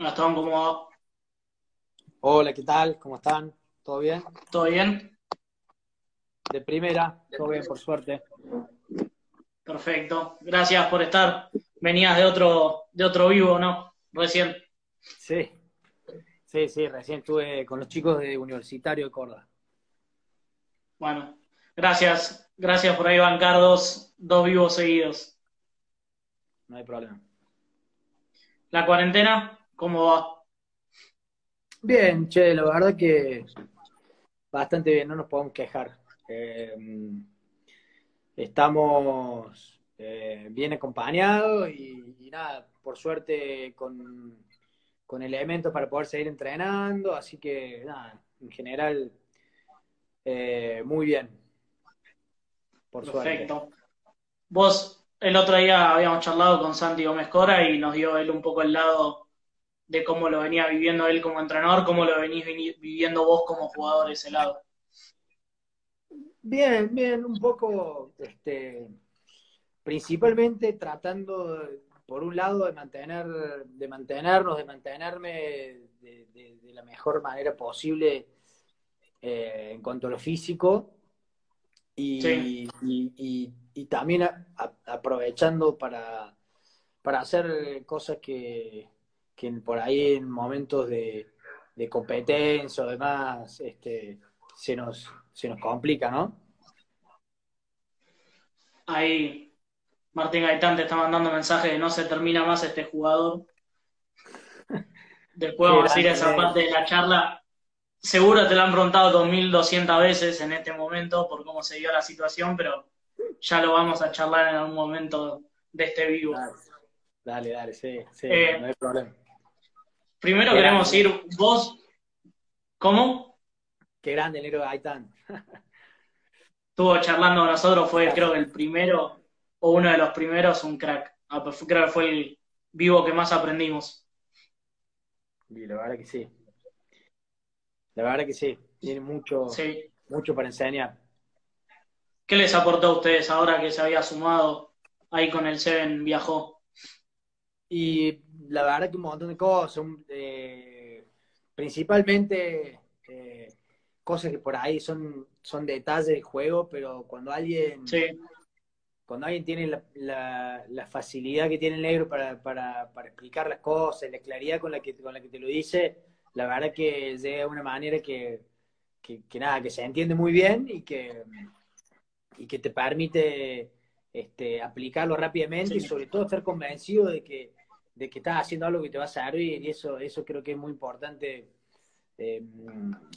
Gastón, ¿cómo va? Hola, ¿qué tal? ¿Cómo están? ¿Todo bien? ¿Todo bien? De primera, todo bien, por suerte. Perfecto. Gracias por estar. Venías de otro, de otro vivo, ¿no? Recién. Sí, sí, sí, recién estuve con los chicos de Universitario de Córdoba. Bueno, gracias. Gracias por ahí bancar dos, dos vivos seguidos. No hay problema. ¿La cuarentena? ¿Cómo va? Bien, che, la verdad que bastante bien, no nos podemos quejar. Eh, estamos eh, bien acompañados y, y nada, por suerte con, con elementos para poder seguir entrenando, así que nada, en general, eh, muy bien. Por suerte. Perfecto. Vos, el otro día habíamos charlado con Santi Gómez Cora y nos dio él un poco el lado de cómo lo venía viviendo él como entrenador, cómo lo venís viviendo vos como jugador ese lado. Bien, bien, un poco, este, principalmente tratando, por un lado, de mantener, de mantenernos, de mantenerme de, de- de la mejor manera posible eh, en cuanto a lo físico y, Sí. y- y- y también a- a- aprovechando para, para hacer cosas que, que por ahí en momentos de, de competencia o demás, este, se nos, se nos complica, ¿no? Ahí Martín Gaitán te está mandando mensaje de no se termina más este jugador. Después vamos a ir a esa es. parte de la charla. Seguro te la han preguntado 2200 veces en este momento por cómo se dio la situación, pero ya lo vamos a charlar en algún momento de este vivo. Dale, dale, dale, sí, sí, Eh, no hay problema. Primero Qué queremos grande, ir, vos, ¿cómo? qué grande negro Gaitán. Estuvo charlando con nosotros, fue creo que el primero o uno de los primeros, un crack. Ah, pues Creo que fue el vivo que más aprendimos. Y la verdad que sí. La verdad que sí. Tiene mucho, Sí. mucho para enseñar. ¿Qué les aportó a ustedes ahora que se había sumado ahí con el Seven viajó? Y la verdad que un montón de cosas. un- eh, principalmente eh, cosas que por ahí son, son detalles del juego, pero cuando alguien, Sí, cuando alguien tiene la, la- la facilidad que tiene el negro para, para, para explicar las cosas, la claridad con la que, con la que te lo dice, la verdad que llega de una manera que, que, que nada, que se entiende muy bien y que, y que te permite este, aplicarlo rápidamente y sobre todo estar convencido de que, de que estás haciendo algo que te va a servir y eso, eso creo que es muy importante eh,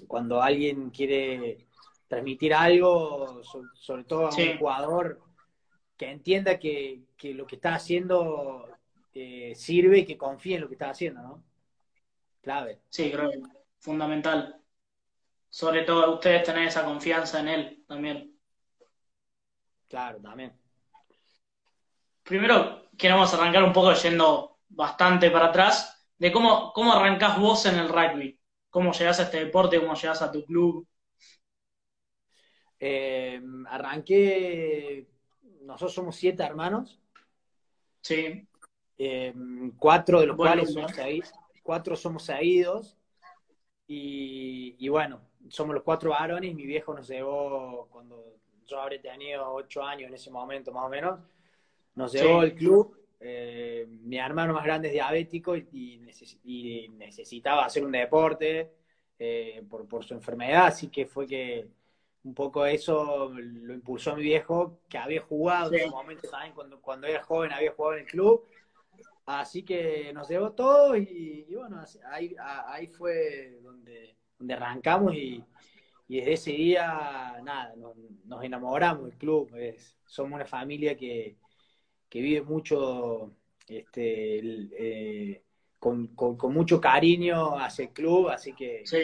cuando alguien quiere transmitir algo, so- sobre todo a un jugador que entienda que, que lo que está haciendo eh, sirve y que confíe en lo que está haciendo, ¿no? Clave, sí, creo que fundamental. Sobre todo ustedes tener esa confianza en él también. claro, también. Primero queremos arrancar un poco yendo bastante para atrás de cómo, cómo arrancás vos en el rugby, cómo llegás a este deporte, cómo llegás a tu club. Eh, arranqué, nosotros somos siete hermanos, Sí, eh, cuatro de los cuales somos seguidos, cuatro somos seguidos. Y, y bueno, somos los cuatro varones, mi viejo nos llevó cuando yo habré tenido ocho años en ese momento más o menos, nos llevó Sí, al club, eh, mi hermano más grande es diabético y, y neces- y necesitaba hacer un deporte eh, por, por su enfermedad, así que fue que un poco eso lo impulsó mi viejo, que había jugado en su sí, momento también cuando, cuando era joven, había jugado en el club, así que nos llevó todo y, y bueno, ahí, a- ahí fue donde, donde arrancamos y, y desde ese día, nada, nos, nos enamoramos del club, es- somos una familia que, que vive mucho, este, el- eh, con, con- con mucho cariño hacia el club, así que sí.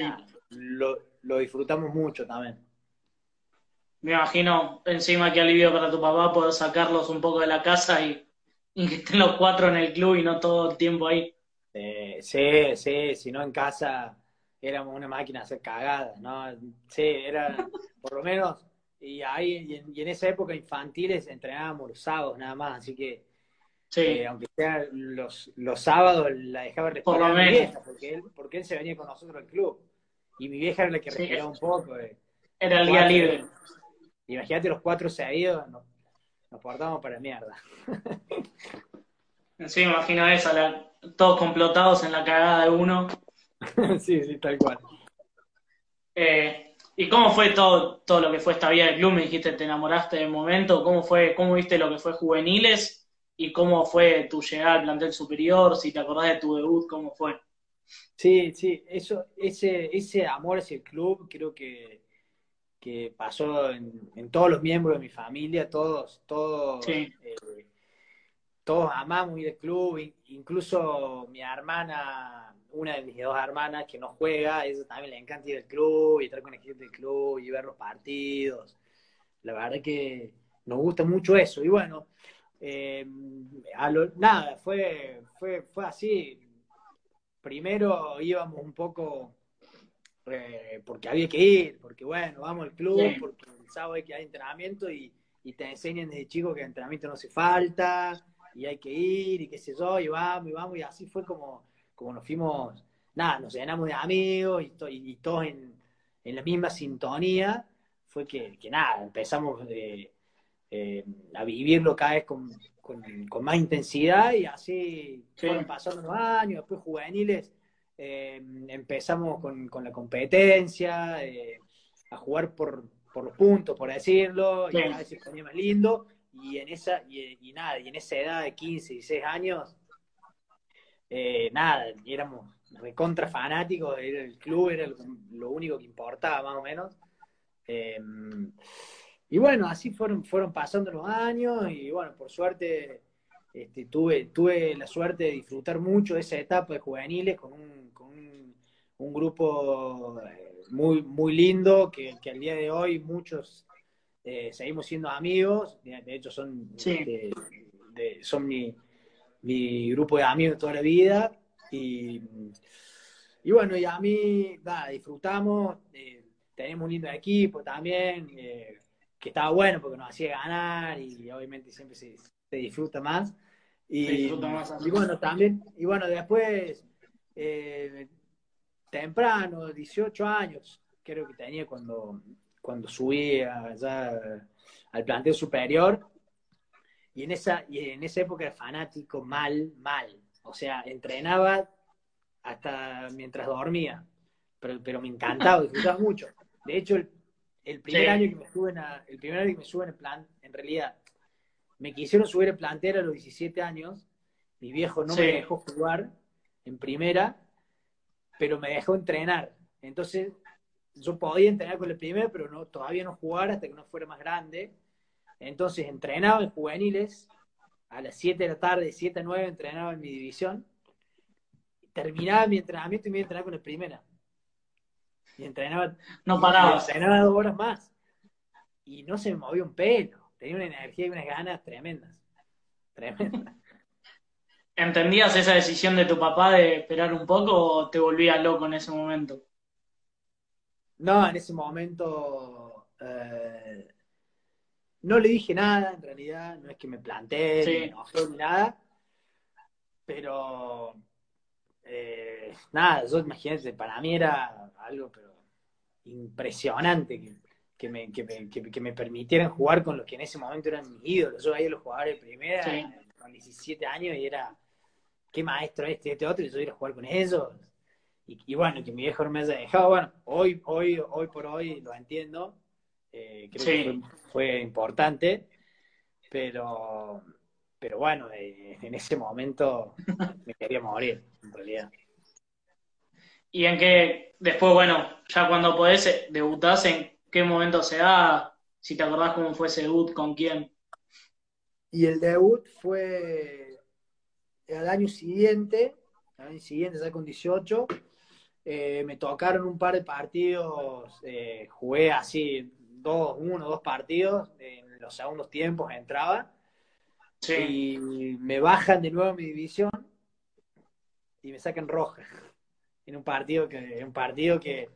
lo, lo disfrutamos mucho también. Me imagino encima que alivio para tu papá poder sacarlos un poco de la casa y, y que estén los cuatro en el club y no todo el tiempo ahí. Eh, sí, sí, si no en casa éramos una máquina de hacer cagadas, ¿no? Sí, era por lo menos, y ahí, y en, y en esa época infantiles entrenábamos los sábados nada más, así que Sí, Eh, aunque sea los, los sábados la dejaba Por lo respirar a mi menos. vieja, porque él, porque él se venía con nosotros al club. Y mi vieja era la que Sí. respiraba un poco. eh. era el día libre. Imagínate los cuatro seguidos, nos, nos portamos para mierda. Sí, me imagino la- todos complotados en la cagada de uno. sí, sí, tal cual. Eh, ¿Y cómo fue todo, todo lo que fue esta vida del club? Me dijiste, te enamoraste del momento. ¿Cómo fue, cómo viste lo que fue juveniles? ¿Y cómo fue tu llegada al plantel superior? Si te acordás de tu debut, ¿cómo fue? Sí, sí, eso, ese, ese amor hacia el club creo que, que pasó en, en todos los miembros de mi familia, todos, todos, Sí. eh, todos amamos ir al club, in- incluso mi hermana, una de mis dos hermanas que no juega, ella también le encanta ir al club y estar con la gente del club y ver los partidos. La verdad que nos gusta mucho eso. Y bueno, eh, a lo- nada, fue, fue, fue así. Primero íbamos un poco eh, porque había que ir, porque bueno, vamos al club, porque el sábado hay que hay entrenamiento y, y te enseñan desde chico que el entrenamiento no hace falta y hay que ir y qué sé yo, y vamos y vamos, y así fue como, como nos fuimos, nada, nos llenamos de amigos y, to- y todos en, en la misma sintonía, fue que, que nada, empezamos eh, eh, a vivirlo cada vez con, con- con más intensidad y así Sí. fueron pasando los años, después juveniles, eh, empezamos con, con la competencia, eh, a jugar por, por los puntos, por decirlo, Sí. y vez se ponía más lindo, y en esa, y, y nada, y en esa edad de 15, 16 años, eh, nada, éramos recontra fanáticos, era el club era lo, lo único que importaba más o menos. Eh, y bueno, así fueron, fueron pasando los años y bueno, por suerte este, tuve, tuve la suerte de disfrutar mucho de esa etapa de juveniles con un, con un, un grupo eh, muy, muy lindo que, que al día de hoy muchos eh, seguimos siendo amigos, de hecho son, Sí. de- son mi, mi grupo de amigos de toda la vida y, y bueno, y a mí, nada, disfrutamos, eh, tenemos un lindo equipo también, eh, que estaba bueno porque nos hacía ganar y obviamente siempre se, se disfruta más. Y, Se disfruta más. y bueno, también, y bueno, después, eh, temprano, 18 años, creo que tenía cuando, cuando subí allá al plantel superior, y en esa, y en esa época era fanático mal, mal. O sea, entrenaba hasta mientras dormía, pero, pero me encantaba, disfrutaba mucho. De hecho, el, el primer Sí. año que me suben a, el primer año que me suben en plan, en realidad, me quisieron subir el plantel a los 17 años, mi viejo no Sí. me dejó jugar en primera, pero me dejó entrenar. Entonces, yo podía entrenar con el primer, pero no, todavía no jugar hasta que no fuera más grande. Entonces, entrenaba en juveniles, a las 7 de la tarde, 7 a 9, entrenaba en mi división. Terminaba mi entrenamiento y me iba a entrenar con el primera. Y entrenaba No y parabas. entrenaba dos horas más. Y no se me movía un pelo. Tenía una energía y unas ganas tremendas. Tremendas. ¿Entendías esa decisión de tu papá de esperar un poco o te volvías loco en ese momento? No, en ese momento eh, no le dije nada, en realidad. No es que me planteé, Sí. ni me enojé, ni nada. Pero eh, nada, yo imagínate, para mí era algo pero impresionante que, que me, que, me, que- me permitieran jugar con los que en ese momento eran mis ídolos. Yo veía a los jugadores de primera Sí. con 17 años y era, qué maestro este, este otro, y yo iba a jugar con ellos. Y, y bueno, que mi viejo no me haya dejado, bueno, hoy, hoy, hoy por hoy lo entiendo, eh, creo Sí. que fue, fue importante, pero, pero bueno, eh, en ese momento me quería morir, en realidad. Y en qué, después, bueno, ya cuando podés, eh, debutás, ¿en qué momento se da? Si te acordás cómo fue ese debut, con quién. Y el debut fue al año siguiente, al año siguiente, ya con 18. eh, me tocaron un par de partidos, eh, jugué así, dos, uno, dos partidos, en los segundos tiempos entraba, Sí, y me bajan de nuevo a mi división y me sacan roja. En un partido que, un partido que,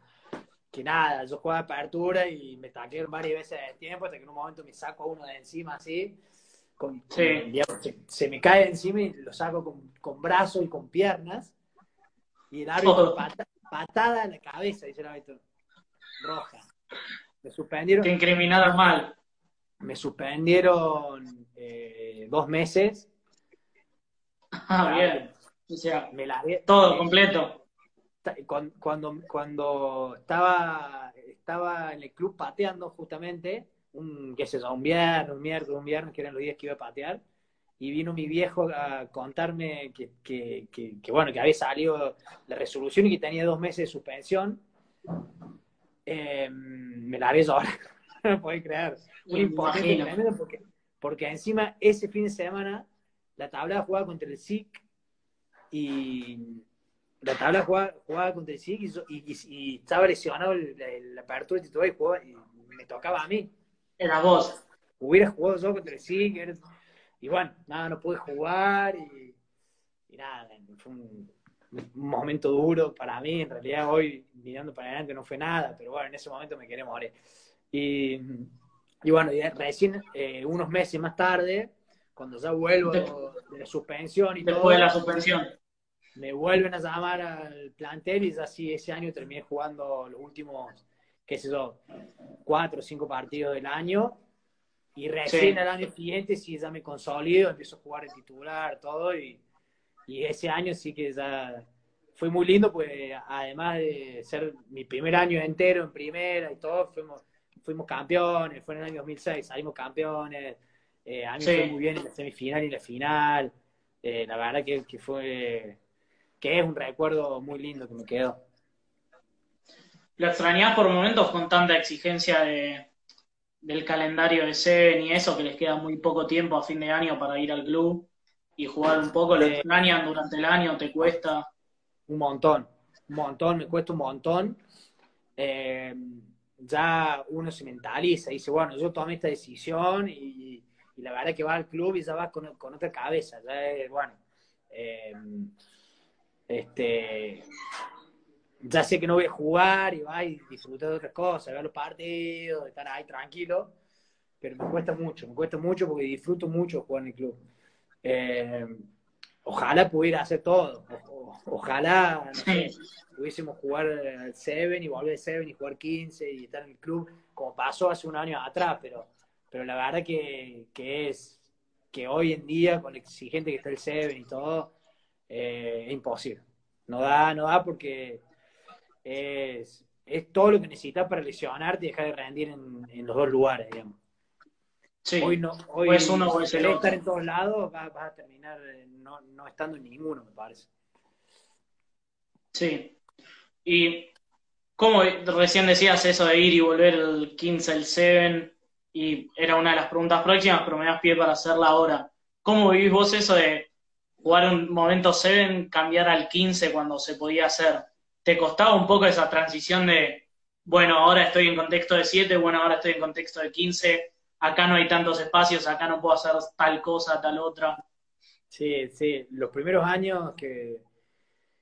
que nada, yo jugaba apertura y me taclearon varias veces de tiempo hasta que en un momento me saco a uno de encima así, con, Sí. digamos, se, se me cae encima y lo saco con, con brazos y con piernas. Y el árbitro, pata- patada en la cabeza, dice el árbitro. Roja. Me suspendieron, Te incriminaron mal. me suspendieron eh, dos meses. Ah, bien. O sea, Me largué. todo eh, completo. ta- cuan- cuando, cuando estaba, estaba en el club pateando justamente, un, qué sé yo, un viernes, un miércoles, un viernes, que eran los días que iba a patear, y vino mi viejo a contarme que, que, que- que, bueno, que había salido la resolución y que tenía dos meses de suspensión, eh, me la haré llorar, no lo podés creer. Un tremendo porque, porque encima ese fin de semana la tabla jugaba contra el SIC y la tabla jugaba, jugaba contra el SIC y, estaba lesionado la apertura de titular y, jugaba- y me tocaba a mí. Era vos. Hubiera jugado yo contra el SIC y bueno, nada, no pude jugar y, y nada, fue un, un momento duro para mí. En realidad hoy mirando para adelante no fue nada, pero bueno, en ese momento me quería morir. Y, y bueno, y recién eh, unos meses más tarde, cuando ya vuelvo de la suspensión y todo, Después de la suspensión. me vuelven a llamar al plantel y ya sí, ese año terminé jugando los últimos, qué sé yo, cuatro o cinco partidos del año. Y recién Sí. al año siguiente sí ya me consolido, empiezo a jugar el titular, todo. Y, y ese año sí que ya fue muy lindo, pues además de ser mi primer año entero en primera y todo, fuimos, fuimos campeones, fue en el año 2006, salimos campeones. Eh, a mí Sí. fue muy bien en la semifinal y en la final. Eh, la verdad que, que fue que es un recuerdo muy lindo que me quedó. ¿Lo extrañás por momentos con tanta exigencia de, del calendario de Seven y eso, que les queda muy poco tiempo a fin de año para ir al club y jugar un poco? ¿Lo Eh, extrañan durante el año? ¿Te cuesta? Un montón, un montón, me cuesta un montón. Eh, ya uno se mentaliza y dice, bueno, yo tomé esta decisión y, la verdad que va al club y ya va con, con otra cabeza. Ya es, bueno, eh, este, ya sé que no voy a jugar y va y disfrutar de otras cosas, ver los partidos, estar ahí tranquilo, pero me cuesta mucho, me cuesta mucho porque disfruto mucho jugar en el club. Eh, ojalá pudiera hacer todo, o- ojalá, no sé, pudiésemos jugar al 7 y volver al 7 y jugar 15 y estar en el club, como pasó hace un año atrás, pero, pero la verdad que, que es que hoy en día, con lo exigente que está el 7 y todo, eh, es imposible. No da, no da porque es, es todo lo que necesitas para lesionarte y dejar de rendir en, en los dos lugares, digamos. Sí. Hoy no, hoy O es uno o si es el querés otro. estar en todos lados, vas, vas a terminar eh, no, no estando en ninguno, me parece. Sí. Y como recién decías eso de ir y volver el 15 al 7, y era una de las preguntas próximas, pero me das pie para hacerla ahora. ¿Cómo vivís vos eso de jugar un momento 7, cambiar al 15 cuando se podía hacer? ¿Te costaba un poco esa transición de, bueno, ahora estoy en contexto de 7, bueno, ahora estoy en contexto de 15, acá no hay tantos espacios, acá no puedo hacer tal cosa, tal otra? Sí, sí, los primeros años que,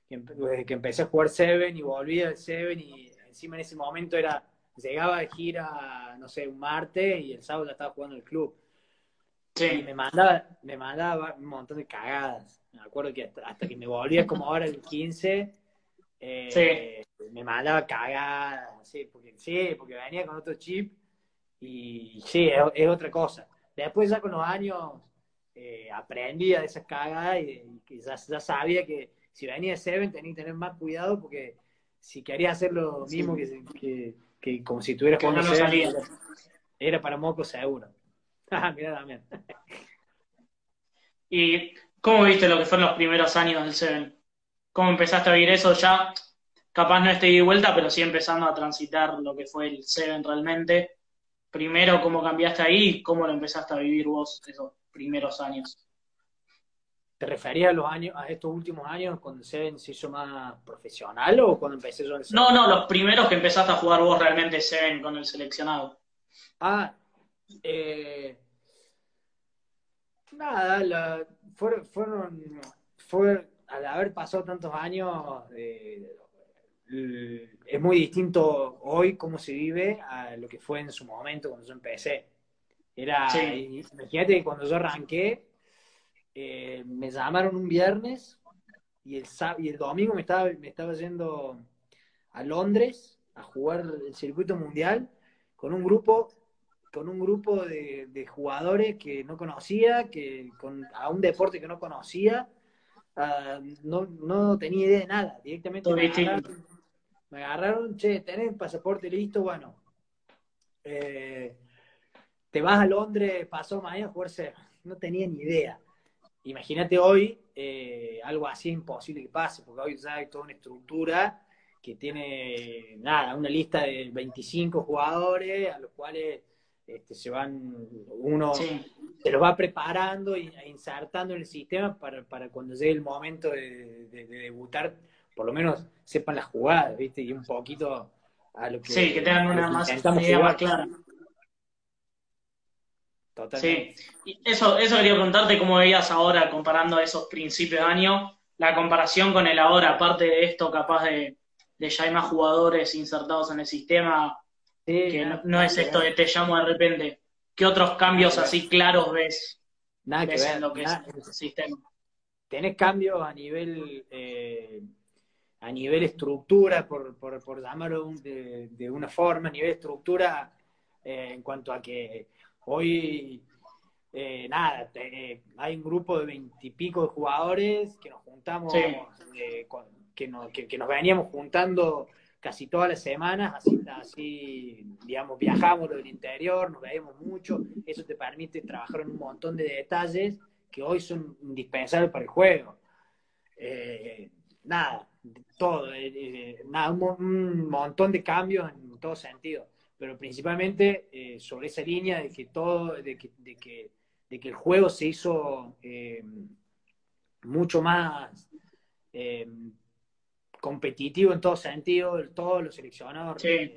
que, desde que empecé a jugar Seven y volví al Seven y encima en ese momento era, llegaba de gira, no sé, un martes y el sábado ya estaba jugando en el club. Y Sí, me mandaba, me mandaba un montón de cagadas. Me acuerdo que hasta, hasta que me volvía como ahora el 15, eh, me mandaba cagadas, sí, porque, sí, porque venía con otro chip y sí, es, es otra cosa. Después ya con los años eh, aprendía de esas cagadas y, y ya, ya sabía que si venía de Seven tenía que tener más cuidado porque si quería hacer lo Sí. mismo que, que, que como si tuviera Que jugando no Seven, era para moco seguro. Ah, mira también. ¿Y cómo viste lo que fueron los primeros años del Seven? ¿Cómo empezaste a vivir eso ya? Capaz no estoy de vuelta, pero sí empezando a transitar lo que fue el Seven realmente. Primero, ¿cómo cambiaste ahí y cómo lo empezaste a vivir vos esos primeros años? ¿Te referías a los años, a estos últimos años cuando Seven se hizo más profesional o cuando empecé yo en el Seven? No, no, los primeros que empezaste a jugar vos realmente Seven con el seleccionado. Ah, eh, nada, la- fueron, fueron, fue, al haber pasado tantos años, eh, es muy distinto hoy cómo se vive a lo que fue en su momento cuando yo empecé. Era, imagínate que cuando yo arranqué, eh, me llamaron un viernes y el, y el domingo me estaba, me estaba yendo a Londres a jugar el circuito mundial con un grupo con un grupo de, jugadores que no conocía, que con, a un deporte que no conocía, ah, no, no, tenía idea de nada, directamente me agarraron, che, tenés pasaporte listo, bueno, eh, te vas a Londres, pasó mañana a jugar no tenía ni idea. Imagínate hoy, eh, algo así es imposible que pase, porque hoy ya hay toda una estructura que tiene, nada, una lista de 25 jugadores a los cuales este, se van, uno se los va preparando e insertando en el sistema para, cuando llegue el momento de, debutar, por lo menos sepan las jugadas, ¿viste? Y un poquito a lo que... Sí, que tengan una más, idea más clara. Sí, y eso, eso quería preguntarte cómo veías ahora comparando esos principios de año, la comparación con el ahora, aparte de esto, capaz de, de ya hay más jugadores insertados en el sistema, que no, es esto de te llamo de repente. ¿Qué otros cambios así claros ves, nada que ver, en lo que es el sistema? Tenés cambios a nivel eh, a nivel estructura, por, por, llamarlo de, una forma, a nivel estructura, eh, en cuanto a que hoy, eh, nada, hay un grupo de veintipico de jugadores que nos juntamos, que, nos, que, nos veníamos juntando casi todas las semanas, así, así digamos, viajamos del interior, nos veíamos mucho, eso te permite trabajar en un montón de detalles que hoy son indispensables para el juego. Eh, nada, todo, eh, eh, nada, un, montón de cambios en todo sentido, pero principalmente sobre esa línea de que todo, de que, de que, de que el juego se hizo mucho más competitivo en todo sentido, todos los seleccionados sí.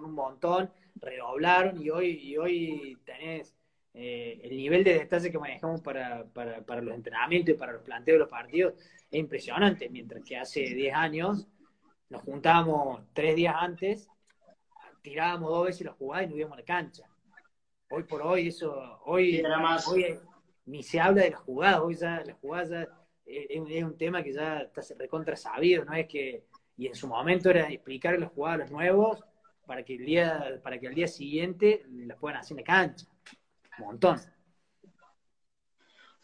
un montón, redoblaron y hoy, y hoy tenés eh, el nivel de detalle que manejamos para, para, para, los entrenamientos y para los planteos de los partidos es impresionante, mientras que hace 10 años nos juntábamos tres días antes, tirábamos dos veces la jugada y nos íbamos a la cancha. Hoy por hoy eso, hoy, hoy ni se habla de la jugada, hoy ya la jugada es, un tema que ya está recontra sabido, ¿no? Es que, y en su momento era explicar a los nuevos para que el día, para que el día siguiente las puedan hacer en la cancha. Montón.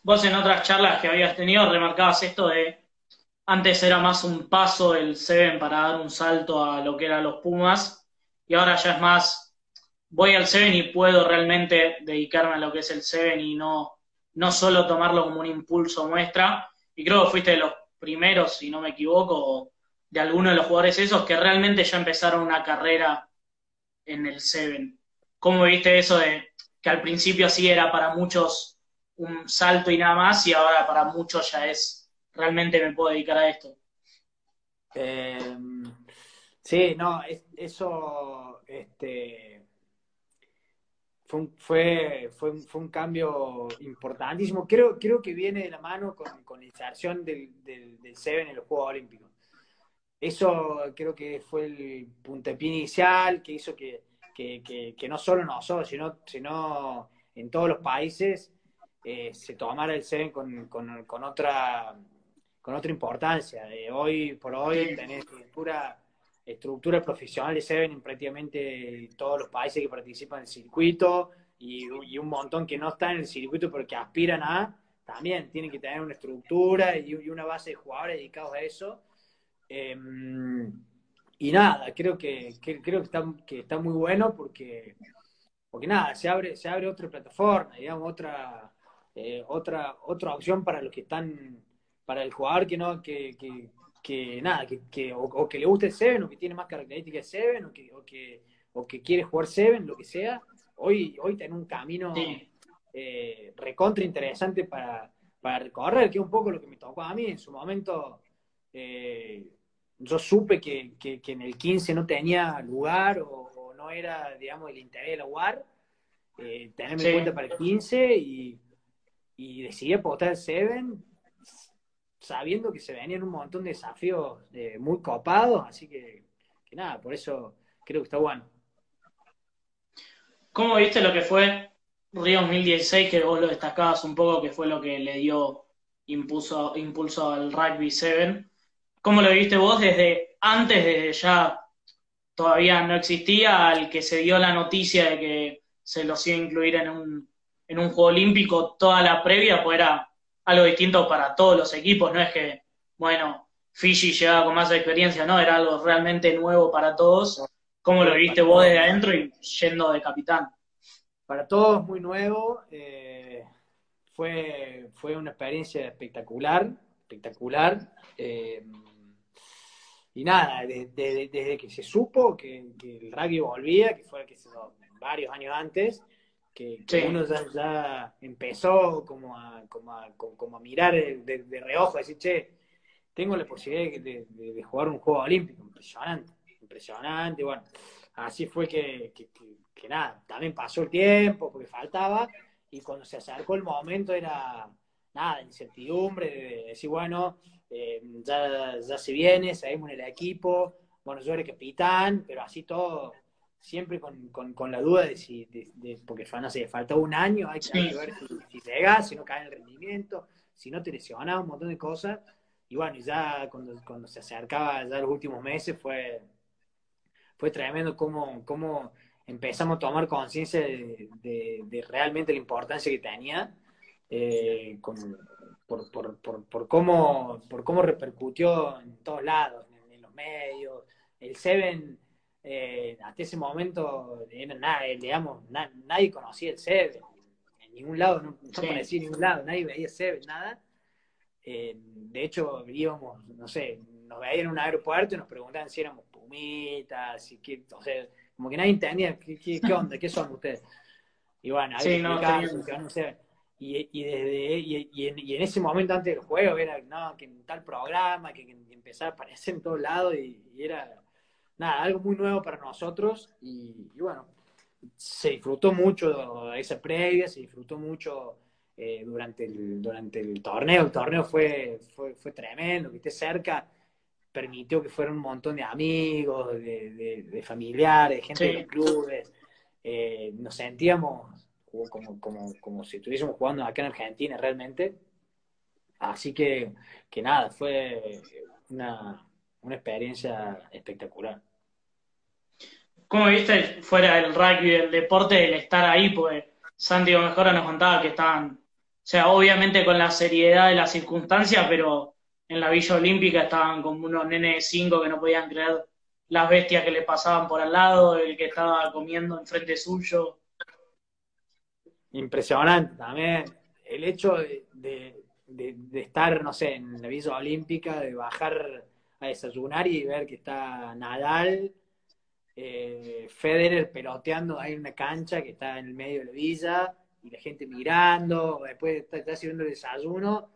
Vos en otras charlas que habías tenido remarcabas esto de antes era más un paso el Seven para dar un salto a lo que eran los Pumas y ahora ya es más voy al Seven y puedo realmente dedicarme a lo que es el Seven y no, no solo tomarlo como un impulso muestra, y creo que fuiste de los primeros, si no me equivoco, de alguno de los jugadores esos que realmente ya empezaron una carrera en el Seven. ¿Cómo viste eso de que al principio sí era para muchos un salto y nada más y ahora para muchos ya es realmente me puedo dedicar a esto? Eh, sí, no, eso, este, fue, fue, fue, un cambio importantísimo. Creo, creo que viene de la mano con, la inserción del, del Seven en los Juegos Olímpicos. Eso creo que fue el puntapié inicial que hizo que, que, que, no solo nosotros, sino, sino en todos los países eh, se tomara el Seven con, con, con, otra, con otra importancia. Eh, hoy por hoy tenés pura estructura profesional de Seven en prácticamente todos los países que participan en el circuito y, un montón que no están en el circuito porque aspiran a, también tienen que tener una estructura y, una base de jugadores dedicados a eso. Em, y nada, creo que, creo que está, que está muy bueno porque, porque nada, se abre, se abre otra plataforma, digamos, otra, eh, otra, otra opción para los que están, para el jugador que no, que, que nada, que, que o, que le guste el Seven, o que tiene más características de Seven, o que, o que, o que quiere jugar Seven, lo que sea, hoy, hoy tiene un camino eh, recontra interesante para, para, recorrer, que es un poco lo que me tocó a mí. En su momento, eh, yo supe que, que, en el 15 no tenía lugar o, no era, digamos, el interés del lugar, eh, tenerme en cuenta para el 15 y, y decidí apostar el Seven sabiendo que se venían un montón de desafíos eh, muy copados, así que, nada, por eso creo que está bueno. ¿Cómo viste lo que fue Río 2016, que vos lo destacabas un poco, que fue lo que le dio impulso, impulso al Rugby 7. ¿Cómo lo viste vos desde antes, desde ya todavía no existía, al que se dio la noticia de que se los iba a incluir en un, en un Juego Olímpico, toda la previa, pues era algo distinto para todos los equipos, no es que, bueno, Fiji llegaba con más experiencia, no, era algo realmente nuevo para todos. ¿Cómo lo viste vos desde adentro y yendo de capitán? Para todos muy nuevo, eh, fue, fue una experiencia espectacular, espectacular. Eh, y nada, desde que se supo que, el rugby volvía, que fue que varios años antes, que, uno ya, empezó como a, como a, como a mirar de, de, reojo, decir, che, tengo la posibilidad de, jugar un juego olímpico, impresionante, impresionante, bueno, así fue que, que, nada, también pasó el tiempo, porque faltaba, y cuando se acercó el momento era, nada, incertidumbre, de decir, bueno, eh, ya, ya se viene, seguimos en el equipo, bueno, yo era capitán, pero así todo, siempre con, con, la duda de si, de, porque no sé, faltó un año, hay que ver si, si si no cae el rendimiento, si no te lesionas, un montón de cosas. Y bueno, ya cuando, cuando se acercaba ya los últimos meses fue, fue tremendo cómo, cómo empezamos a tomar conciencia de, realmente la importancia que tenía, eh, por, por, por, por, cómo, por cómo repercutió en todos lados, en, los medios. El Seven, eh, hasta ese momento, nada, digamos, nadie conocía el Seven. En ningún lado, no, no en ningún lado, nadie veía Seven, nada. Eh, de hecho, íbamos, no sé, nos veían en un aeropuerto y nos preguntaban si éramos pumitas, y qué, o sea, como que nadie entendía qué, qué, onda, qué son ustedes. Y bueno, ahí sí, no, no sé, y, y, desde, y, y, en, y, en, ese momento antes del juego era no, que en tal programa, que, que empezaba a aparecer en todos lados y, era nada, algo muy nuevo para nosotros y, bueno, se disfrutó mucho esa previa, se disfrutó mucho eh, durante, el, durante el torneo, el torneo fue, fue, fue tremendo, que esté cerca permitió que fueran un montón de amigos, de, de, familiares, de gente de los clubes, eh, nos sentíamos como, como, como si estuviésemos jugando acá en Argentina realmente. Así que, que nada, fue una, una experiencia espectacular. ¿Cómo viste fuera del rugby, del deporte, el estar ahí? Pues Santiago Mejora nos contaba que estaban, o sea, obviamente con la seriedad de las circunstancias, pero en la Villa Olímpica estaban como unos nenes de cinco que no podían creer las bestias que le pasaban por al lado, el que estaba comiendo enfrente suyo impresionante también. El hecho de, estar, no sé, en la Villa Olímpica, de bajar a desayunar y ver que está Nadal, eh, Federer peloteando ahí en una cancha que está en el medio de la villa y la gente mirando, después está, está sirviendo el desayuno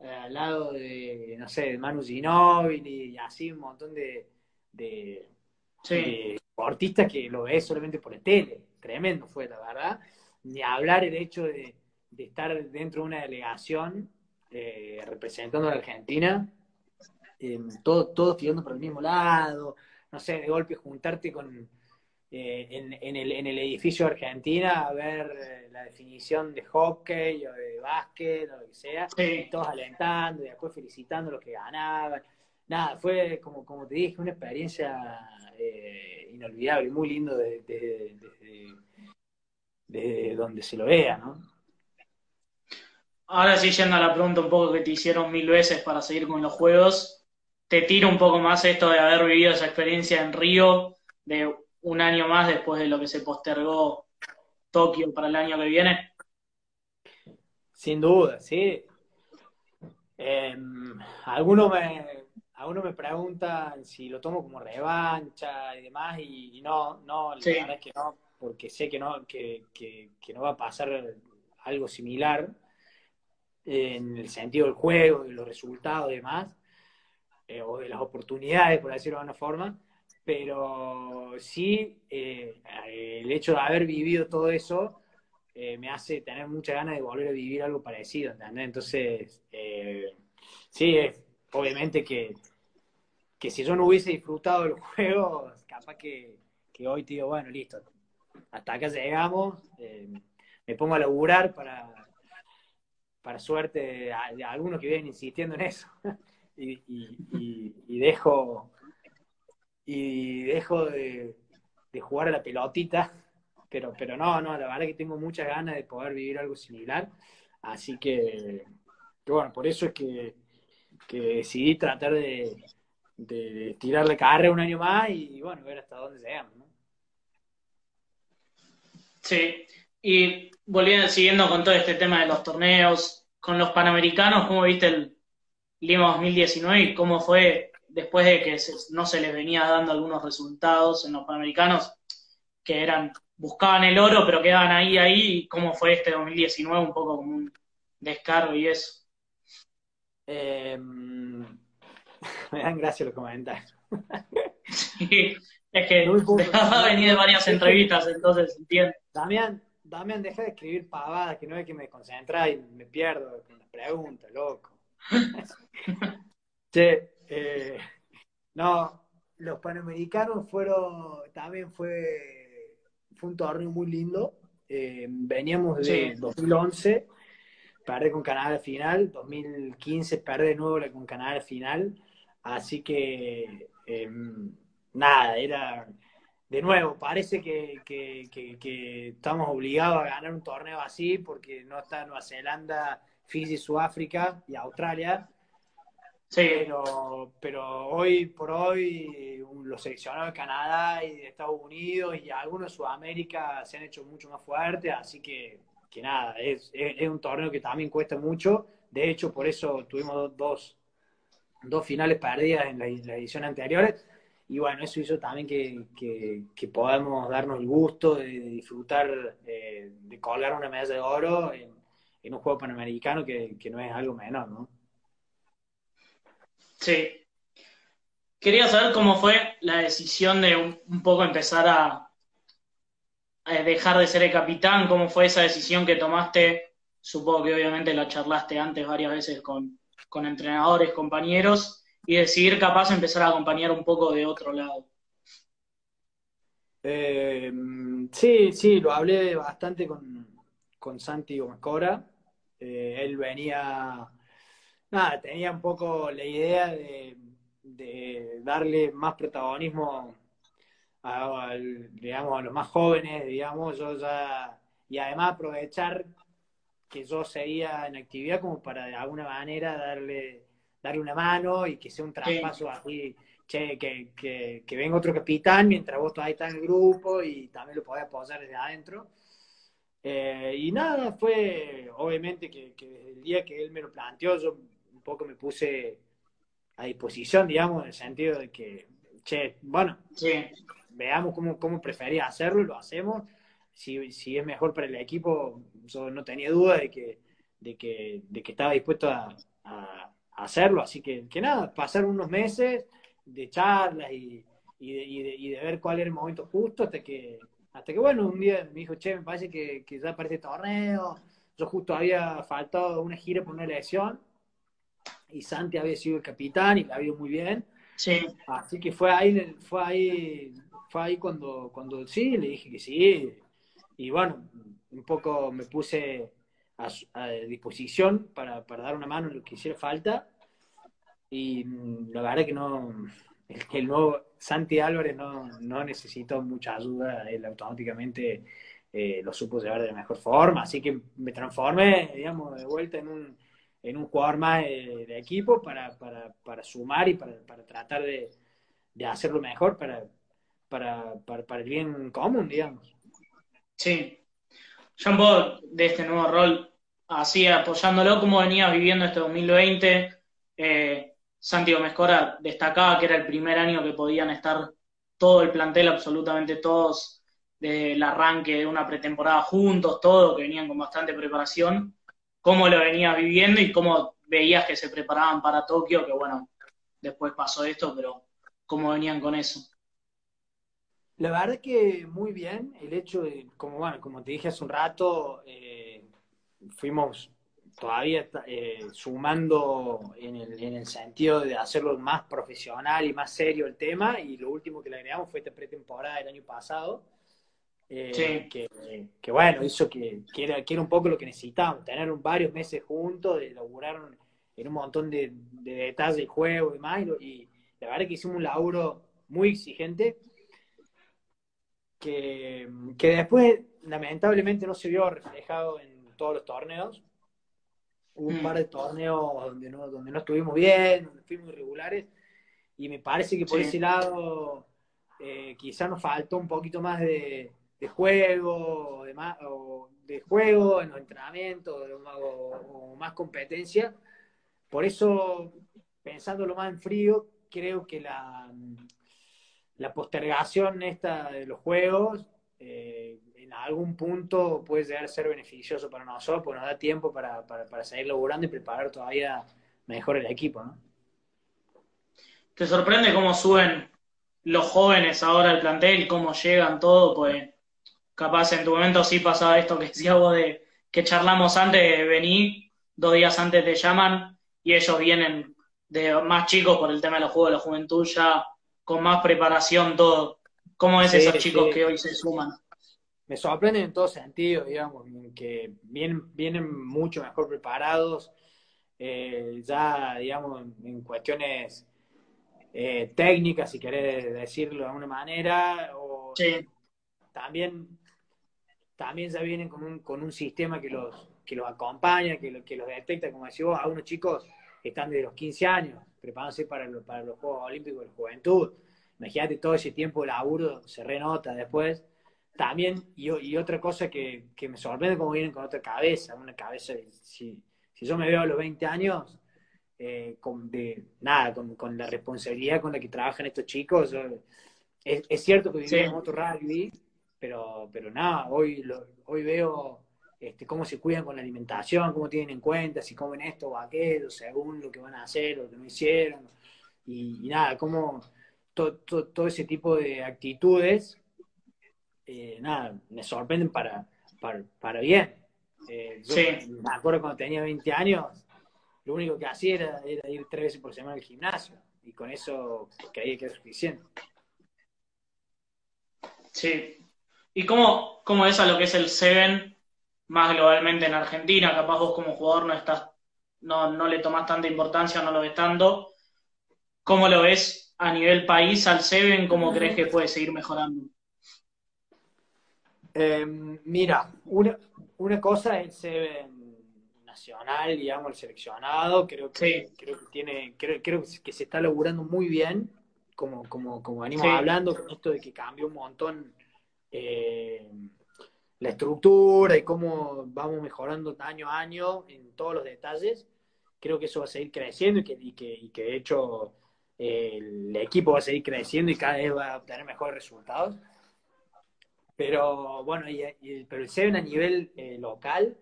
eh, al lado de, no sé, de Manu Ginóbili y así un montón de, de, deportistas que lo ves solamente por el tele. Tremendo fue, la verdad ni hablar el hecho de, estar dentro de una delegación eh, representando a la Argentina, eh, todos todo tirando por el mismo lado, no sé, de golpe juntarte con eh, en, el, en, el, edificio de Argentina a ver la definición de hockey o de básquet o lo que sea, y todos alentando y después felicitando a los que ganaban. Nada, fue como, como te dije, una experiencia inolvidable, muy lindo desde de donde se lo vea, ¿no? Ahora sí, yendo a la pregunta un poco que te hicieron mil veces para seguir con los juegos, te tiro un poco más esto de haber vivido esa experiencia en Río, de un año más después de lo que se postergó Tokio para el año que viene. Sin duda, sí. Eh, algunos me, algunos me preguntan si lo tomo como revancha y demás, y, no, no, la verdad es que no, porque sé que no, que, no va a pasar algo similar en el sentido del juego, de los resultados y demás, eh, o de las oportunidades, por decirlo de alguna forma, pero sí eh, el hecho de haber vivido todo eso eh, me hace tener mucha ganas de volver a vivir algo parecido, ¿entendés? Entonces, sí, obviamente que, que si yo no hubiese disfrutado del juego, capaz que, que hoy te digo, bueno, listo, hasta acá llegamos, eh, me pongo a laburar para, para suerte de, algunos que vienen insistiendo en eso. y, dejo y dejo de, jugar a la pelotita, pero, pero no, no, la verdad que tengo muchas ganas de poder vivir algo similar, así que, bueno, por eso es que, decidí tratar de, de tirar la carrera un año más y, bueno, ver hasta dónde llegamos, ¿no? Sí, y volviendo, siguiendo con todo este tema de los torneos, con los panamericanos, ¿cómo viste el Lima 2019 y cómo fue después de que no se les venía dando algunos resultados en los panamericanos que eran, buscaban el oro pero quedaban ahí, ahí, y cómo fue este 2019 un poco como un descargo y eso? Em, me dan gracia los comentarios. sí, es que ha venido de varias entrevistas, entonces entiendo. Damián, Damián, deja de escribir pavadas, que no es que me concentra y me pierdo con las preguntas, loco. che, eh, no, los Panamericanos fueron, también fue, fue un torneo muy lindo. Eh, veníamos de 2011, perder con Canadá al final, 2015 perder de nuevo con Canadá al final, así que em, nada, era de nuevo, parece que, estamos obligados a ganar un torneo así porque no está Nueva Zelanda, Fiji, Sudáfrica y Australia. Sí. Pero, pero hoy por hoy los seleccionados de Canadá y de Estados Unidos y algunos de Sudamérica se han hecho mucho más fuertes, así que, que nada, es, es, un torneo que también cuesta mucho. De hecho, por eso tuvimos dos, dos finales perdidas en las la ediciones anteriores y bueno, eso hizo también que, que, podamos darnos el gusto de, disfrutar, eh, de colgar una medalla de oro en, un juego panamericano que, no es algo menor, ¿no? Sí. Quería saber cómo fue la decisión de un, poco empezar a, dejar de ser el capitán, cómo fue esa decisión que tomaste. Supongo que obviamente la charlaste antes varias veces con, con entrenadores, compañeros y decidir capaz empezar a acompañar un poco de otro lado. Eh, sí, sí, lo hablé bastante con, con Santi Gómez eh, él venía, nada, tenía un poco la idea de, darle más protagonismo a, digamos, a los más jóvenes, digamos, yo ya, y además aprovechar que yo seguía en actividad como para de alguna manera darle darle una mano y que sea un traspaso así, che, que, que, venga otro capitán mientras vos todavía estás en el grupo y también lo podés apoyar desde adentro. Eh, y nada, fue obviamente que, desde el día que él me lo planteó, yo un poco me puse a disposición, digamos, en el sentido de que, che, bueno, veamos cómo, cómo prefería hacerlo, lo hacemos. Si, si, es mejor para el equipo, yo no tenía duda de que, de que, de que estaba dispuesto a, hacerlo. Así que, que nada, pasar unos meses de charlas y, de, ver cuál era el momento justo hasta que, hasta que bueno, un día me dijo, che, me parece que, ya aparece torneo. Yo justo había faltado una gira por una lesión y Santi había sido el capitán y le había ido muy bien. Sí. Así que fue ahí, fue ahí, fue ahí cuando, cuando sí, le dije que sí. Y bueno, un poco me puse a, disposición para, dar una mano en lo que hiciera falta. Y mm, la verdad que no, el, nuevo Santi Álvarez no, no necesitó mucha ayuda, él automáticamente eh, lo supo llevar de la mejor forma, así que me transformé, digamos, de vuelta en un, en un jugador más de, equipo para, para, para, sumar y para, para tratar de, de, hacerlo mejor para, para, para, el bien común, digamos. Sí, Jean Paul, de este nuevo rol, así apoyándolo, cómo venía viviendo este 2020. Eh, Santiago Mescora destacaba que era el primer año que podían estar todo el plantel, absolutamente todos, del arranque de una pretemporada juntos, todo, que venían con bastante preparación. ¿Cómo lo venías viviendo y cómo veías que se preparaban para Tokio? Que bueno, después pasó esto, pero ¿cómo venían con eso? La verdad que muy bien, el hecho de, como bueno, como te dije hace un rato, eh, fuimos todavía eh, sumando en el, en el, sentido de hacerlo más profesional y más serio el tema, y lo último que le agregamos fue esta pretemporada del año pasado, eh, que, bueno, hizo que, que, era, que era un poco lo que necesitábamos, tener varios meses juntos, de laburar en un montón de, detalles de juego y demás, y, la verdad que hicimos un laburo muy exigente, que, que después lamentablemente no se vio reflejado en todos los torneos. Hubo un mm. par de torneos donde no, donde no estuvimos bien, donde fuimos irregulares, y me parece que por ese lado eh, quizás nos faltó un poquito más de, juego, de, más, o de juego en los entrenamientos, o, más competencia. Por eso, pensándolo más en frío, creo que la, la postergación esta de los juegos eh, en algún punto puede llegar a ser beneficioso para nosotros, porque nos da tiempo para, para, para seguir laburando y preparar todavía mejor el equipo, ¿no? ¿Te sorprende cómo suben los jóvenes ahora al plantel, cómo llegan todo? Pues capaz en tu momento sí pasaba esto que decía vos de que charlamos antes de venir, dos días antes te llaman y ellos vienen de más chicos por el tema de los juegos de la juventud ya con más preparación todo. ¿Cómo es esos chicos que hoy se suman? Me sorprenden en todo sentido, digamos, que vienen, vienen mucho mejor preparados, eh, ya, digamos, en cuestiones eh, técnicas, si querés decirlo de alguna manera, o también, también ya vienen con un, con un sistema que los, que los acompaña, que, que los detecta, como decís vos, algunos chicos están desde los 15 años preparándose para, para los Juegos Olímpicos de la Juventud. Imagínate todo ese tiempo de laburo, se renota después. También, y, y otra cosa que, que, me sorprende cómo vienen con otra cabeza, una cabeza, si, si yo me veo a los 20 años, eh, con, de, nada, con, la responsabilidad con la que trabajan estos chicos. Es, cierto que vivimos otro rugby, pero, pero nada, hoy, hoy veo este, cómo se cuidan con la alimentación, cómo tienen en cuenta, si comen esto o aquello, según lo que van a hacer o lo que no hicieron. Y, nada, cómo todo ese tipo de actitudes, eh, nada, me sorprenden para, para, bien. Eh, me acuerdo cuando tenía 20 años, lo único que hacía era, ir tres veces por semana al gimnasio y con eso creía que era suficiente. Sí. ¿Y cómo, cómo es a lo que es el Seven más globalmente en Argentina? Capaz vos como jugador no estás, no, no le tomás tanta importancia, no lo ves tanto. ¿Cómo lo ves a nivel país al Seven? ¿Cómo crees que puede seguir mejorando? Em, mira, una, una cosa es el Seven nacional, digamos, el seleccionado, creo que, creo que tiene, creo, creo, que se está logrando muy bien, como, como, como venimos hablando, con esto de que cambió un montón eh, la estructura y cómo vamos mejorando año a año en todos los detalles. Creo que eso va a seguir creciendo y que, y que, y que de hecho el equipo va a seguir creciendo y cada vez va a obtener mejores resultados. Pero bueno, y, pero el Seven a nivel eh, local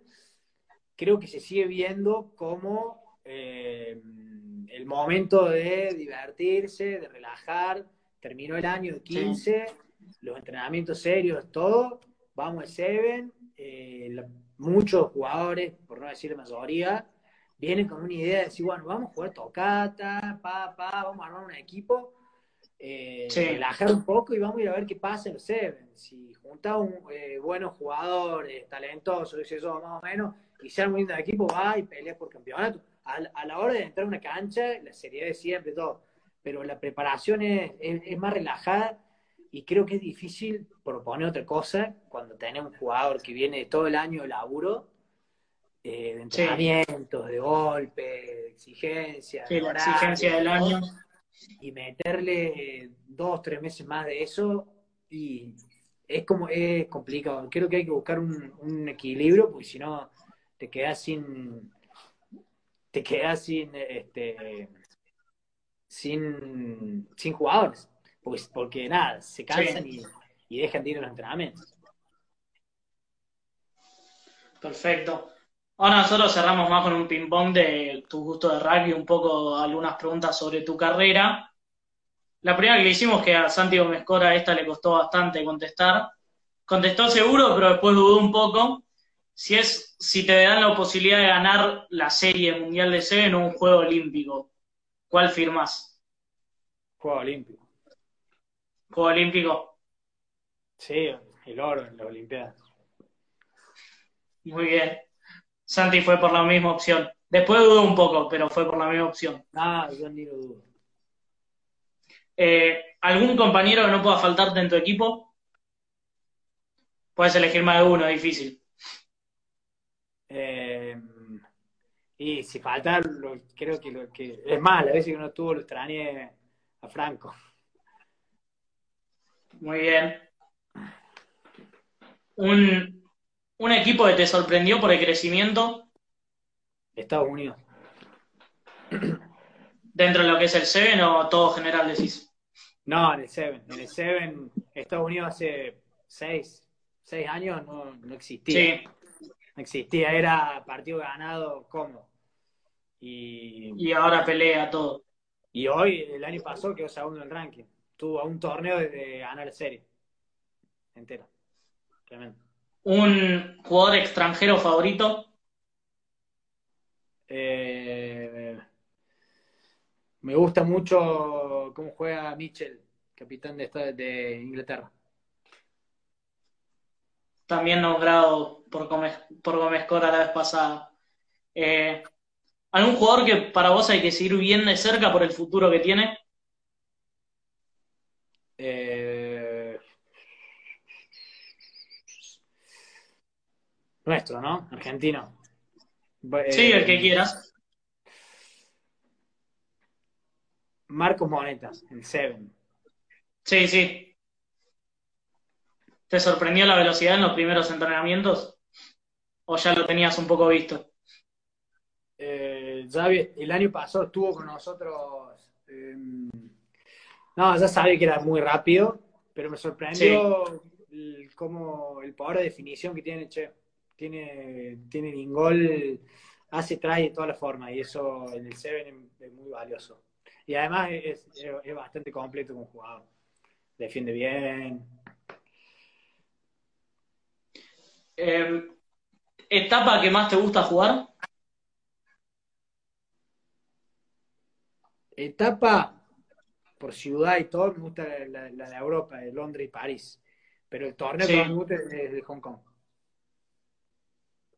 creo que se sigue viendo como eh, el momento de divertirse, de relajar. Terminó el año 15, los entrenamientos serios, todo. Vamos al Seven. Eh, muchos jugadores, por no decir la mayoría, vienen con una idea de decir, bueno, vamos a jugar tocata, pa, pa, vamos a armar un equipo. Eh, relajar un poco y vamos a ir a ver qué pasa en los Seven. Si juntamos buenos jugadores, talentosos, eso más o menos, y ser muy lindo equipo, va y pelea por campeonato. A, la hora de entrar a una cancha, la seriedad de siempre, todo. Pero la preparación es, es, más relajada y creo que es difícil proponer otra cosa cuando tenés un jugador que viene todo el año de laburo, eh, de entrenamientos, de golpe, de exigencia. la exigencia del año. Y meterle dos, tres meses más de eso y es como es complicado. Creo que hay que buscar un, un equilibrio, porque si no te quedas sin, te quedas sin, este, sin, sin jugadores, pues porque nada, se cansan y, dejan de ir a los entrenamientos. Perfecto. Ahora nosotros cerramos más con un ping-pong de tu gusto de rugby, un poco algunas preguntas sobre tu carrera. La primera que hicimos, que a Santiago Mescora esta le costó bastante contestar. Contestó seguro, pero después dudó un poco si es si te dan la posibilidad de ganar la serie mundial de Seven o un juego olímpico, ¿cuál firmas? Juego olímpico. Juego olímpico. Sí, el oro en la Olimpiada. Muy bien. Santi fue por la misma opción. Después dudó un poco, pero fue por la misma opción. Ah, yo ni lo dudo. Eh, ¿Algún compañero que no pueda faltarte en tu equipo? Puedes elegir más de uno, difícil. Eh, y si falta, lo- creo que, lo, que es más, la vez que uno tuvo lo extrañé a Franco. Muy bien. Un, un equipo que te sorprendió por el crecimiento Estados Unidos. dentro de lo que es el Seven o todo general decís. No, en el Seven. En el Seven, Estados Unidos hace seis, seis años no, no existía. Sí, No existía, era partido ganado como. Y, y ahora pelea todo. y hoy, el año pasado, quedó segundo en el ranking. Tuvo a un torneo de ganar la serie. Entera. Tremendo. Un jugador extranjero favorito. Eh, me gusta mucho cómo juega Mitchell, capitán de, esta- de Inglaterra. también nombrado por Gómez, por Gómez Cora la vez pasada. Eh, ¿Algún jugador que para vos hay que seguir bien de cerca por el futuro que tiene? Eh, nuestro, ¿no? Argentino. Eh, Sí, el que quieras. Marcos Monetas, el Seven. Sí, sí. ¿Te sorprendió la velocidad en los primeros entrenamientos? ¿O ya lo tenías un poco visto? Eh, ya el año pasado estuvo con nosotros. eh, no, ya sabía que era muy rápido, pero me sorprendió el, cómo el poder de definición que tiene Che. Tiene, tiene Lingol, hace traje de todas las formas, y eso en el Seven es, muy valioso. Y además es, es- es bastante completo como jugador. Defiende bien. Eh, ¿etapa que más te gusta jugar? Etapa por ciudad y todo, me gusta la, la de Europa, de Londres y París. Pero el torneo Sí. que más me gusta es el de Hong Kong.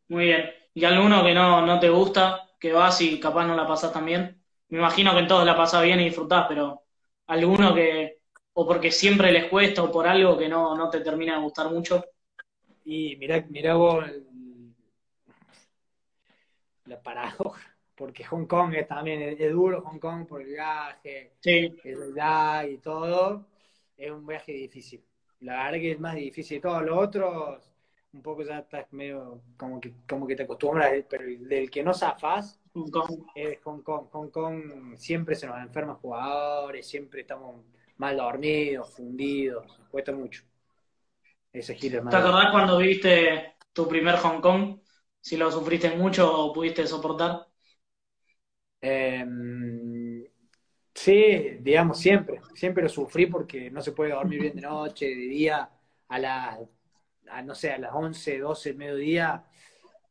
Muy bien. ¿Y alguno que no, no te gusta, que vas y capaz no la pasás tan bien? Me imagino que en todos la pasás bien y disfrutás, pero alguno que, o porque siempre les cuesta, o por algo que no, no te termina de gustar mucho. Y mirá, mirá vos el- la paradoja, porque Hong Kong es también, es, es duro Hong Kong por el viaje, Sí, el edad y todo, es un viaje difícil. La verdad que es más difícil de todo. Los otros, un poco ya estás medio como que, como que te acostumbras, pero el del que no zafás Hong Kong. es Hong Kong. Hong Kong siempre se nos enferman jugadores, siempre estamos mal dormidos, fundidos, nos cuesta mucho. Ese giro ¿Te acordás cuando viviste tu primer Hong Kong? Si lo sufriste mucho o pudiste soportar. Em, sí, digamos, siempre. Siempre lo sufrí porque no se puede dormir bien de noche, de día, a las, a, no sé, a las 11, 12 del mediodía,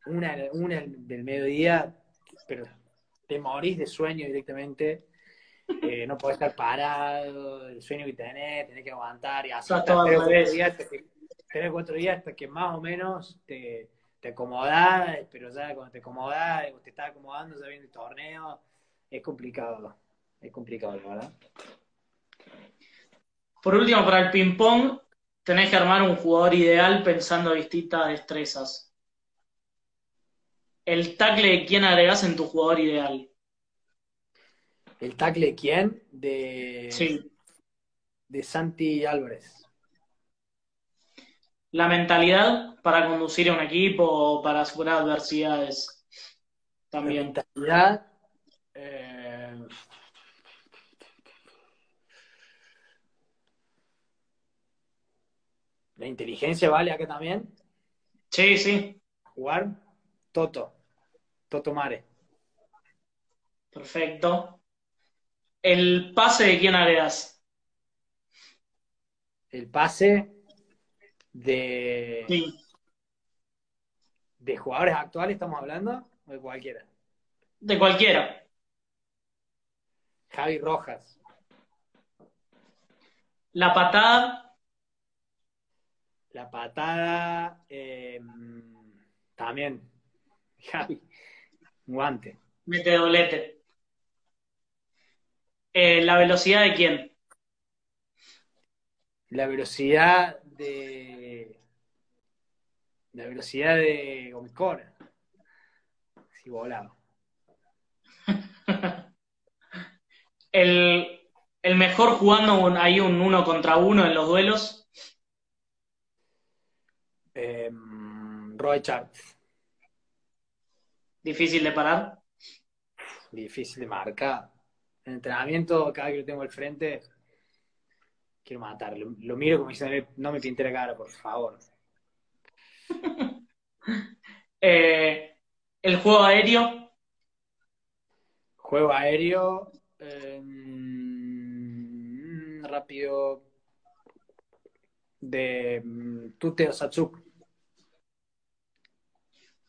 una, una del mediodía, pero te morís de sueño directamente. Eh, no podés estar parado, el sueño que tenés, tenés que aguantar y así tres o cuatro revés. días, tres cuatro días hasta que más o menos te, te acomodás, pero ya cuando te acomodás, o te estás acomodando, ya viene el torneo, es complicado, es complicado, la verdad. Por último, para el ping-pong, tenés que armar un jugador ideal pensando distintas destrezas. El tackle de quién agregás en tu jugador ideal. ¿El tackle de quién? De, Sí. de Santi Álvarez. La mentalidad para conducir a un equipo o para superar adversidades. La También. mentalidad. La inteligencia vale acá también. Sí, sí. Jugar. Toto. Toto Mare. Perfecto. El pase de quién agregás. El pase de, Sí. de jugadores actuales, estamos hablando, o de cualquiera. De cualquiera. Javi Rojas. La patada. La patada, eh, también. Javi, guante. Mete doblete. Eh, ¿La velocidad de quién? La velocidad de. La velocidad de Gómez. Sí, volaba. el, el mejor jugando un, ahí un uno contra uno en los duelos. Eh, Roy Charles. Difícil de parar. Difícil de marcar. En entrenamiento, cada que lo tengo al frente, quiero matarlo. Lo, miro como diciendo, no me pinte la cara, por favor. eh, el juego aéreo. Juego aéreo. Eh, rápido. De um, Tute Osatsuku.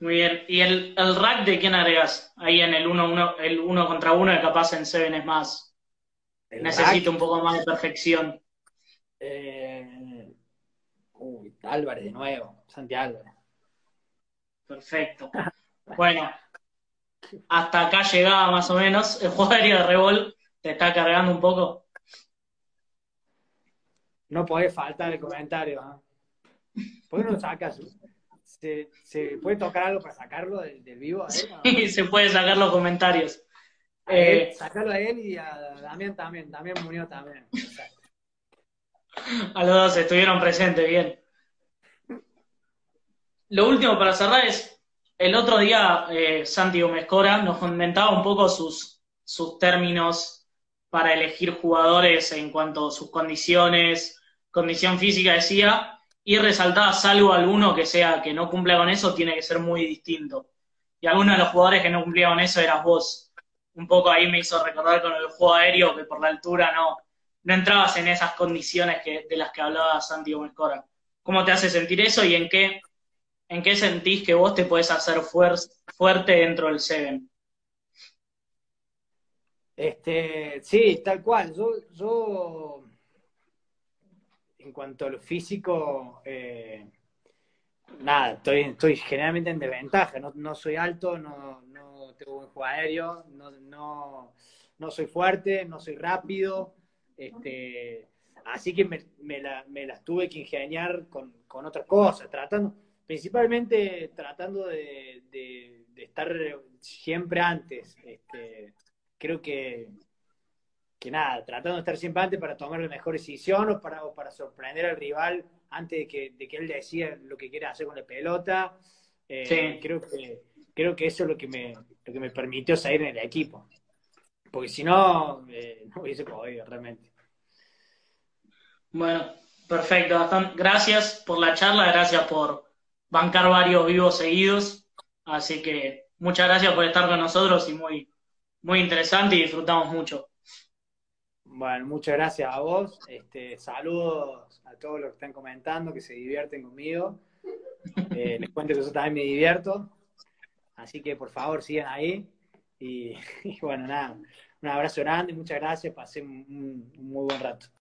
Muy bien. ¿Y el, el rack de quién agregas? Ahí en el 1 uno, el uno contra uno, que capaz en Seven es más. Rack, un poco más de perfección. eh, uy, Álvarez de nuevo. Santi Álvarez. Perfecto. Bueno, hasta acá llegaba más o menos. El juego aéreo de Revol te está cargando un poco. No puede faltar el comentario. ¿ah? ¿Por qué no lo sacas? ¿Se, se puede tocar algo para sacarlo del, del vivo? A él, ¿no? Y se puede sacar los comentarios. Eh, sacarlo a él y a Damián también. Damián Muñoz también. A los dos estuvieron presentes, bien. Lo último para cerrar es, el otro día eh, Santi Gómez Cora nos comentaba un poco sus, sus términos para elegir jugadores en cuanto a sus condiciones, condición física decía, y resaltaba salvo alguno que sea que no cumpla con eso, tiene que ser muy distinto. Y alguno de los jugadores que no cumplía con eso eras vos. Un poco ahí me hizo recordar con el juego aéreo que por la altura no, no entrabas en esas condiciones que, de las que hablaba Santi Gómez. ¿Cómo te hace sentir eso y en qué, en qué sentís que vos te podés hacer fuer- fuerte dentro del Seven? Este, sí, tal cual. Yo en cuanto a lo físico, eh, nada, estoy, estoy generalmente en desventaja. No, no soy alto, no, no tengo buen juego aéreo, no, no, no soy fuerte, no soy rápido. Este, así que me, la- me las tuve que ingeniar con, con otras cosas, tratando, principalmente tratando de, de- de estar siempre antes. Este, creo que, que nada, tratando de estar siempre antes para tomar la mejor decisión o para, o para sorprender al rival antes de que, de que él decida lo que quiere hacer con la pelota. Eh, Sí. creo, que, creo que eso es lo que me, lo que me permitió salir en el equipo. Porque si no, eh, no hubiese podido realmente. Bueno, perfecto. Gastón. Gracias por la charla, gracias por bancar varios vivos seguidos. Así que muchas gracias por estar con nosotros y muy, muy interesante y disfrutamos mucho. Bueno, muchas gracias a vos. Este, saludos a todos los que están comentando, que se divierten conmigo. Eh, les cuento que yo también me divierto. Así que por favor sigan ahí. Y, y bueno, nada, un abrazo grande, muchas gracias, pasé un, un muy buen rato.